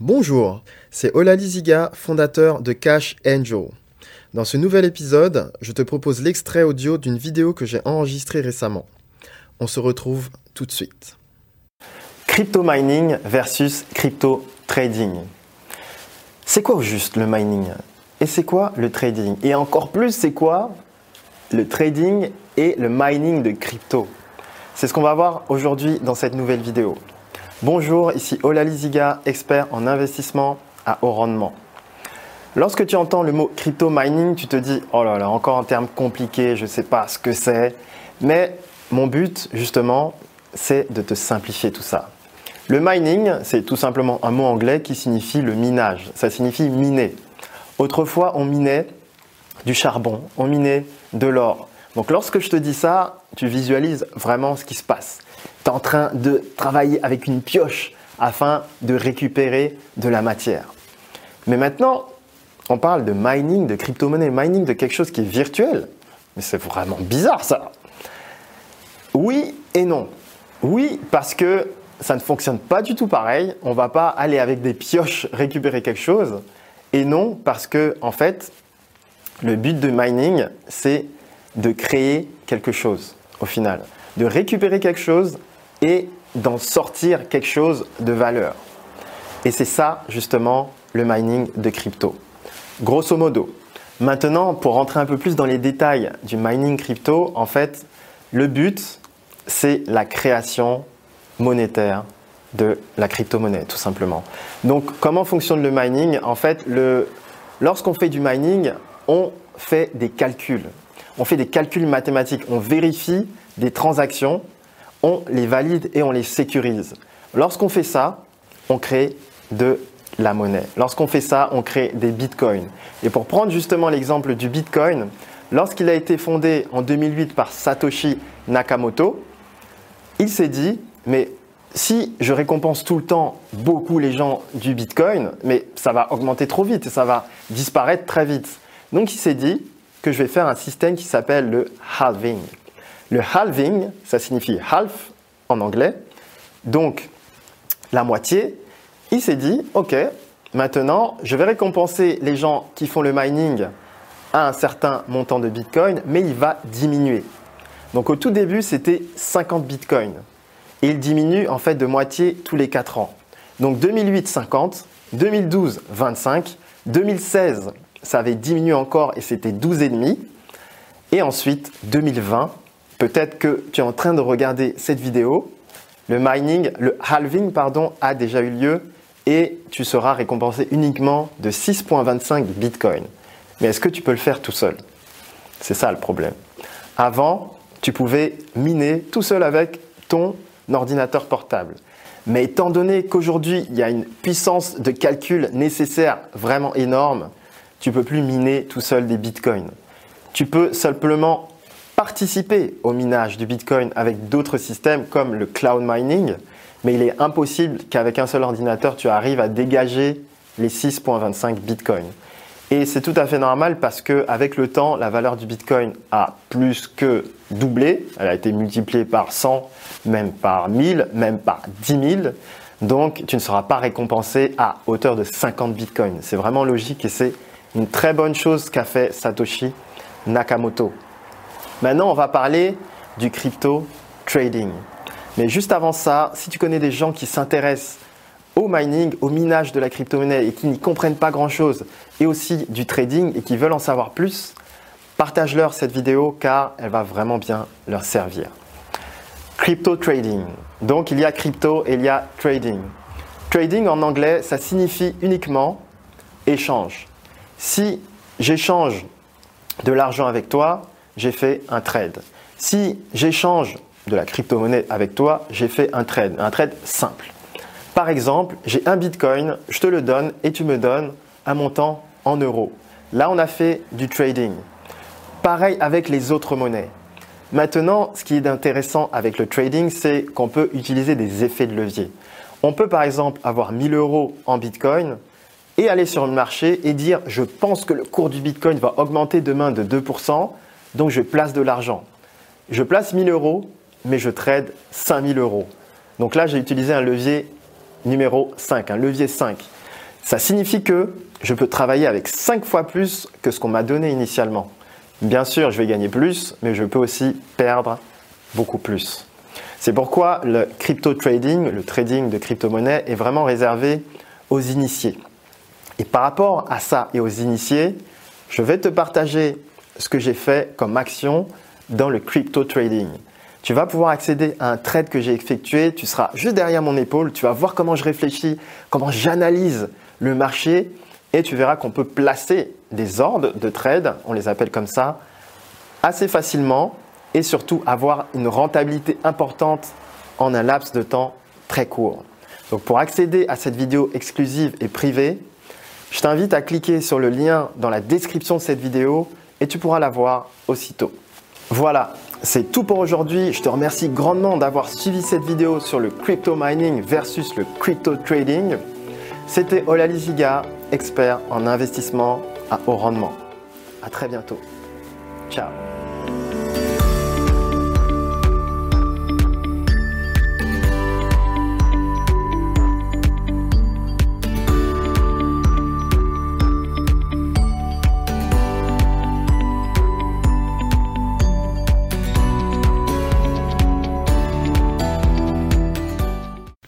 Bonjour, c'est Olali Ziga, fondateur de Cash Angel. Dans ce nouvel épisode, je te propose l'extrait audio d'une vidéo que j'ai enregistrée récemment. On se retrouve tout de suite. Crypto mining versus crypto trading. C'est quoi au juste le mining? Et c'est quoi le trading? Et encore plus, c'est quoi le trading et le mining de crypto? C'est ce qu'on va voir aujourd'hui dans cette nouvelle vidéo. Bonjour, ici Olali Ziga, expert en investissement à haut rendement. Lorsque tu entends le mot crypto mining, tu te dis oh là là, encore un terme compliqué, je ne sais pas ce que c'est. Mais mon but, justement, c'est de te simplifier tout ça. Le mining, c'est tout simplement un mot anglais qui signifie le minage. Ça signifie miner. Autrefois, on minait du charbon, on minait de l'or. Donc lorsque je te dis ça, tu visualises vraiment ce qui se passe tu es en train de travailler avec une pioche afin de récupérer de la matière. Mais maintenant, on parle de mining, de crypto-monnaie, mining de quelque chose qui est virtuel. Mais c'est vraiment bizarre ça. Oui et non. Oui, parce que ça ne fonctionne pas du tout pareil. On ne va pas aller avec des pioches récupérer quelque chose. Et non, parce que en fait, le but de mining, c'est de créer quelque chose au final, de récupérer quelque chose et d'en sortir quelque chose de valeur. Et c'est ça justement le mining de crypto. Grosso modo. Maintenant, pour rentrer un peu plus dans les détails du mining crypto, en fait, le but, c'est la création monétaire de la crypto-monnaie, tout simplement. Donc, comment fonctionne le mining? En fait, lorsqu'on fait du mining, on fait des calculs. On fait des calculs mathématiques. On vérifie des transactions on les valide et on les sécurise. Lorsqu'on fait ça, on crée de la monnaie. Lorsqu'on fait ça, on crée des bitcoins. Et pour prendre justement l'exemple du bitcoin, lorsqu'il a été fondé en 2008 par Satoshi Nakamoto, il s'est dit, mais si je récompense tout le temps beaucoup les gens du bitcoin, mais ça va augmenter trop vite et ça va disparaître très vite. Donc il s'est dit que je vais faire un système qui s'appelle le halving. Le halving, ça signifie half en anglais, donc la moitié. Il s'est dit, ok, maintenant, je vais récompenser les gens qui font le mining à un certain montant de Bitcoin, mais il va diminuer. Donc au tout début, c'était 50 Bitcoin. Et il diminue en fait de moitié tous les 4 ans. Donc 2008, 50, 2012, 25, 2016, ça avait diminué encore et c'était 12,5. Et ensuite, 2020, Peut-être que tu es en train de regarder cette vidéo, le mining, le halving pardon, a déjà eu lieu et tu seras récompensé uniquement de 6.25 Bitcoin. Mais est-ce que tu peux le faire tout seul? C'est ça le problème. Avant, tu pouvais miner tout seul avec ton ordinateur portable. Mais étant donné qu'aujourd'hui, il y a une puissance de calcul nécessaire vraiment énorme, tu peux plus miner tout seul des bitcoins. Tu peux simplement participer au minage du Bitcoin avec d'autres systèmes comme le cloud mining, mais il est impossible qu'avec un seul ordinateur, tu arrives à dégager les 6.25 Bitcoin. Et c'est tout à fait normal parce qu'avec le temps, la valeur du Bitcoin a plus que doublé. Elle a été multipliée par 100, même par 1000, même par 10 000. Donc, tu ne seras pas récompensé à hauteur de 50 Bitcoins. C'est vraiment logique et c'est une très bonne chose qu'a fait Satoshi Nakamoto. Maintenant, on va parler du crypto trading. Mais juste avant ça, si tu connais des gens qui s'intéressent au mining, au minage de la crypto-monnaie et qui n'y comprennent pas grand-chose, et aussi du trading et qui veulent en savoir plus, partage-leur cette vidéo car elle va vraiment bien leur servir. Crypto trading. Donc il y a crypto et il y a trading. Trading en anglais, ça signifie uniquement échange. Si j'échange de l'argent avec toi, j'ai fait un trade. Si j'échange de la crypto-monnaie avec toi, j'ai fait un trade, un trade simple. Par exemple, j'ai un bitcoin, je te le donne et tu me donnes un montant en euros. Là, on a fait du trading. Pareil avec les autres monnaies. Maintenant, ce qui est intéressant avec le trading, c'est qu'on peut utiliser des effets de levier. On peut par exemple avoir 1000 euros en bitcoin et aller sur le marché et dire je pense que le cours du bitcoin va augmenter demain de 2%. Donc je place de l'argent. Je place 1000 euros, mais je trade 5000 euros. Donc là, j'ai utilisé un levier numéro 5, un levier 5. Ça signifie que je peux travailler avec 5 fois plus que ce qu'on m'a donné initialement. Bien sûr, je vais gagner plus, mais je peux aussi perdre beaucoup plus. C'est pourquoi le crypto trading, le trading de crypto-monnaie, est vraiment réservé aux initiés. Et par rapport à ça et aux initiés, je vais te partager ce que j'ai fait comme action dans le crypto trading. Tu vas pouvoir accéder à un trade que j'ai effectué, tu seras juste derrière mon épaule, tu vas voir comment je réfléchis, comment j'analyse le marché et tu verras qu'on peut placer des ordres de trade, on les appelle comme ça, assez facilement et surtout avoir une rentabilité importante en un laps de temps très court. Donc pour accéder à cette vidéo exclusive et privée, je t'invite à cliquer sur le lien dans la description de cette vidéo et tu pourras la voir aussitôt. Voilà, c'est tout pour aujourd'hui. Je te remercie grandement d'avoir suivi cette vidéo sur le crypto mining versus le crypto trading. C'était Olali Ziga, expert en investissement à haut rendement. À très bientôt. Ciao.